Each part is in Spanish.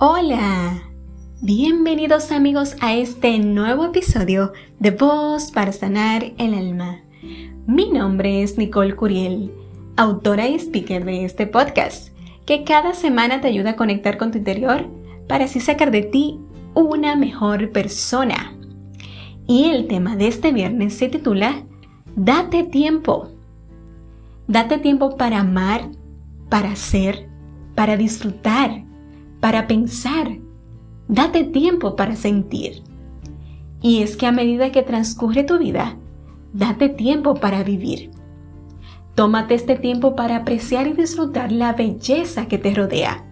Hola, bienvenidos amigos a este nuevo episodio de Voz para Sanar el Alma. Mi nombre es Nicole Curiel, autora y speaker de este podcast, que cada semana te ayuda a conectar con tu interior para así sacar de ti una mejor persona. Y el tema de este viernes se titula Date tiempo. Date tiempo para amar, para ser, para disfrutar, para pensar. Date tiempo para sentir. Y es que a medida que transcurre tu vida, date tiempo para vivir. Tómate este tiempo para apreciar y disfrutar la belleza que te rodea,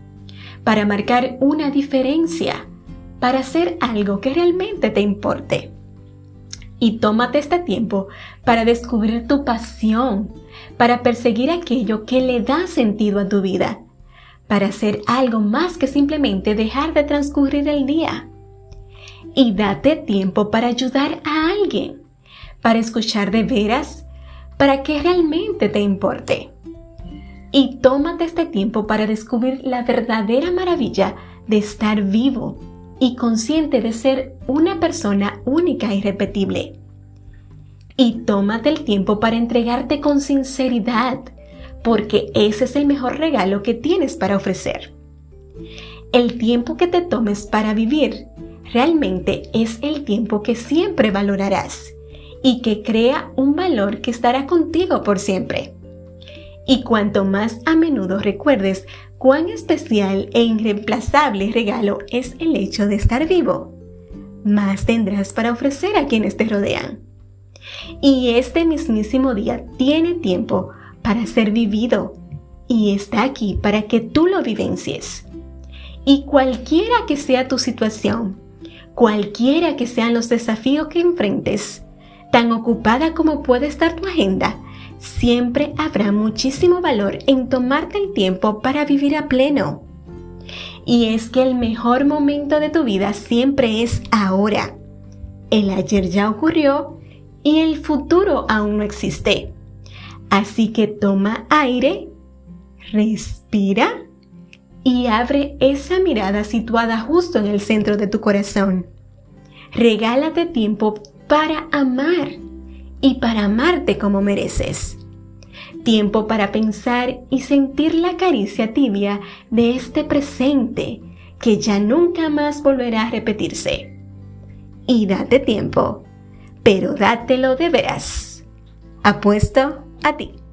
para marcar una diferencia, para hacer algo que realmente te importe. Y tómate este tiempo para descubrir tu pasión, para perseguir aquello que le da sentido a tu vida, para hacer algo más que simplemente dejar de transcurrir el día. Y date tiempo para ayudar a alguien, para escuchar de veras, para que realmente te importe. Y tómate este tiempo para descubrir la verdadera maravilla de estar vivo y consciente de ser una persona única y repetible. Y tómate el tiempo para entregarte con sinceridad, porque ese es el mejor regalo que tienes para ofrecer. El tiempo que te tomes para vivir realmente es el tiempo que siempre valorarás y que crea un valor que estará contigo por siempre. Y cuanto más a menudo recuerdes cuán especial e irreemplazable regalo es el hecho de estar vivo, más tendrás para ofrecer a quienes te rodean. Y este mismísimo día tiene tiempo para ser vivido y está aquí para que tú lo vivencies. Y cualquiera que sea tu situación, cualquiera que sean los desafíos que enfrentes, tan ocupada como puede estar tu agenda, siempre habrá muchísimo valor en tomarte el tiempo para vivir a pleno. Y es que el mejor momento de tu vida siempre es ahora. El ayer ya ocurrió y el futuro aún no existe. Así que toma aire, respira y abre esa mirada situada justo en el centro de tu corazón. Regálate tiempo para amar y para amarte como mereces. Tiempo para pensar y sentir la caricia tibia de este presente que ya nunca más volverá a repetirse. Y date tiempo, pero dátelo de veras. Apuesto a ti.